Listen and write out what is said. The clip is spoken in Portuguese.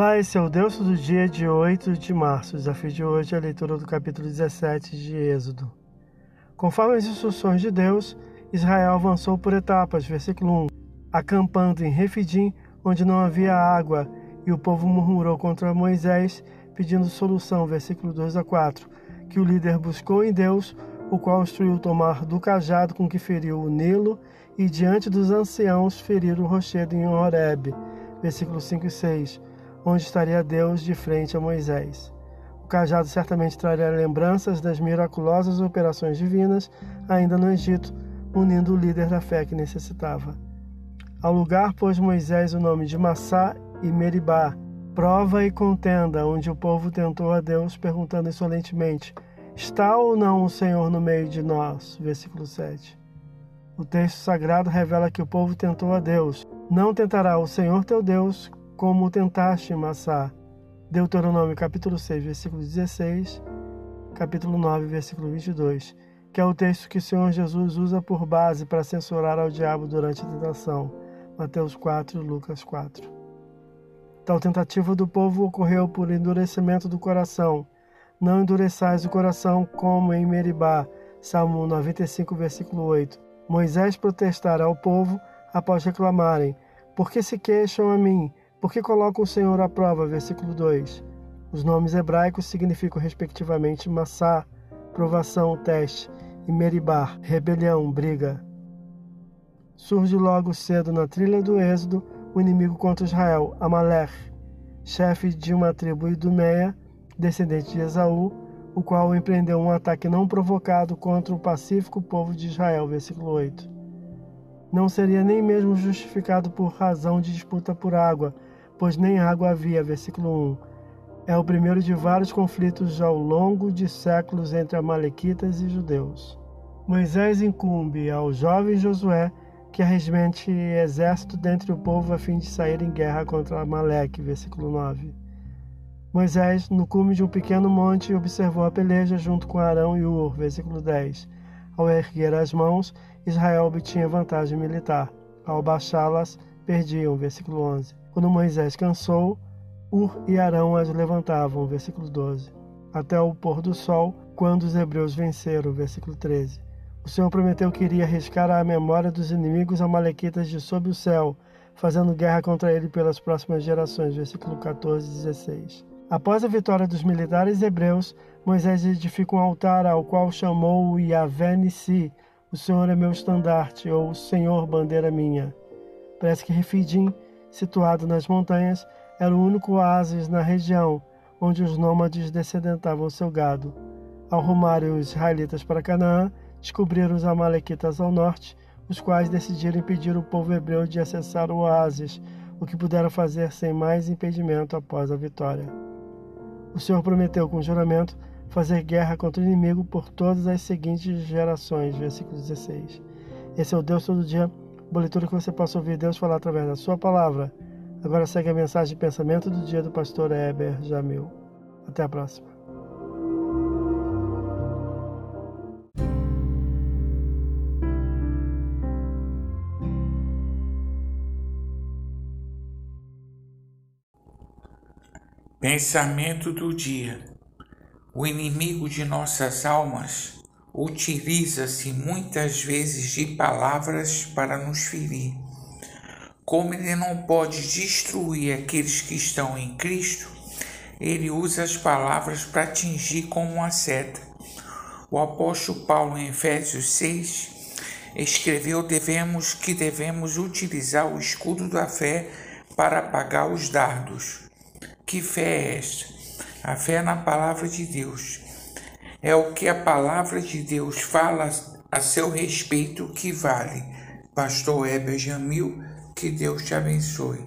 Olá, esse é o Deus do dia de 8 de março. O desafio de hoje é a leitura do capítulo 17 de Êxodo. Conforme as instruções de Deus, Israel avançou por etapas, versículo 1, acampando em Refidim, onde não havia água, e o povo murmurou contra Moisés, pedindo solução, versículo 2 a 4, que o líder buscou em Deus, o qual instruiu tomar do cajado com que feriu o Nilo, e diante dos anciãos ferir o rochedo em Horeb, versículo 5 e 6 onde estaria Deus de frente a Moisés. O cajado certamente traria lembranças das miraculosas operações divinas ainda no Egito, unindo o líder da fé que necessitava. Ao lugar pôs Moisés o nome de Massá e Meribá, prova e contenda, onde o povo tentou a Deus, perguntando insolentemente: Está ou não o Senhor no meio de nós? Versículo 7. O texto sagrado revela que o povo tentou a Deus. Não tentará o Senhor teu Deus como tentaste Massá. Deuteronômio capítulo 6, versículo 16, capítulo 9, versículo 22, que é o texto que o Senhor Jesus usa por base para censurar ao diabo durante a tentação. Mateus 4, Lucas 4. Tal tentativa do povo ocorreu por endurecimento do coração. Não endureçais o coração como em Meribá. Salmo 95, versículo 8. Moisés protestará ao povo após reclamarem: Por que se queixam a mim? Porque coloca o Senhor à prova, versículo 2. Os nomes hebraicos significam respectivamente Massá, provação, teste, e Meribá, rebelião, briga. Surge logo cedo na trilha do Êxodo o inimigo contra Israel, Amalek, chefe de uma tribo idumeia, descendente de Esaú, o qual empreendeu um ataque não provocado contra o pacífico povo de Israel, versículo 8. Não seria nem mesmo justificado por razão de disputa por água, pois nem água havia. Versículo 1. É o primeiro de vários conflitos ao longo de séculos entre amalequitas e judeus. Moisés incumbe ao jovem Josué que arregimente exército dentre o povo a fim de sair em guerra contra Amaleque. Versículo 9. Moisés, no cume de um pequeno monte, observou a peleja junto com Arão e Ur. Versículo 10. Ao erguer as mãos, Israel obtinha vantagem militar. Ao baixá-las, perdiam. Versículo 11. Quando Moisés cansou, Ur e Arão as levantavam, versículo 12, até o pôr do sol, quando os hebreus venceram, versículo 13. O Senhor prometeu que iria arriscar a memória dos inimigos amalequitas de sob o céu, fazendo guerra contra ele pelas próximas gerações, versículo 14 e 16. Após a vitória dos militares hebreus, Moisés edifica um altar ao qual chamou Yahvé Nissi, o Senhor é meu estandarte, ou o Senhor bandeira minha. Parece que Refidim situado nas montanhas, era o único oásis na região onde os nômades descedentavam seu gado. Ao rumarem os israelitas para Canaã, descobriram os amalequitas ao norte, os quais decidiram impedir o povo hebreu de acessar o oásis, o que puderam fazer sem mais impedimento após a vitória. O Senhor prometeu com juramento fazer guerra contra o inimigo por todas as seguintes gerações. Versículo 16. Esse é o Deus todo dia Boa leitura que você possa ouvir Deus falar através da sua palavra. Agora segue a mensagem de pensamento do dia do pastor Heber Jamil. Até a próxima. Pensamento do dia. O inimigo de nossas almas utiliza-se muitas vezes de palavras para nos ferir. Como ele não pode destruir aqueles que estão em Cristo, ele usa as palavras para atingir como uma seta. O apóstolo Paulo em Efésios 6 escreveu devemos que devemos utilizar o escudo da fé para apagar os dardos. Que fé é esta? A fé na palavra de Deus é o que a palavra de Deus fala a seu respeito que vale. Pastor Heber Jamil, que Deus te abençoe.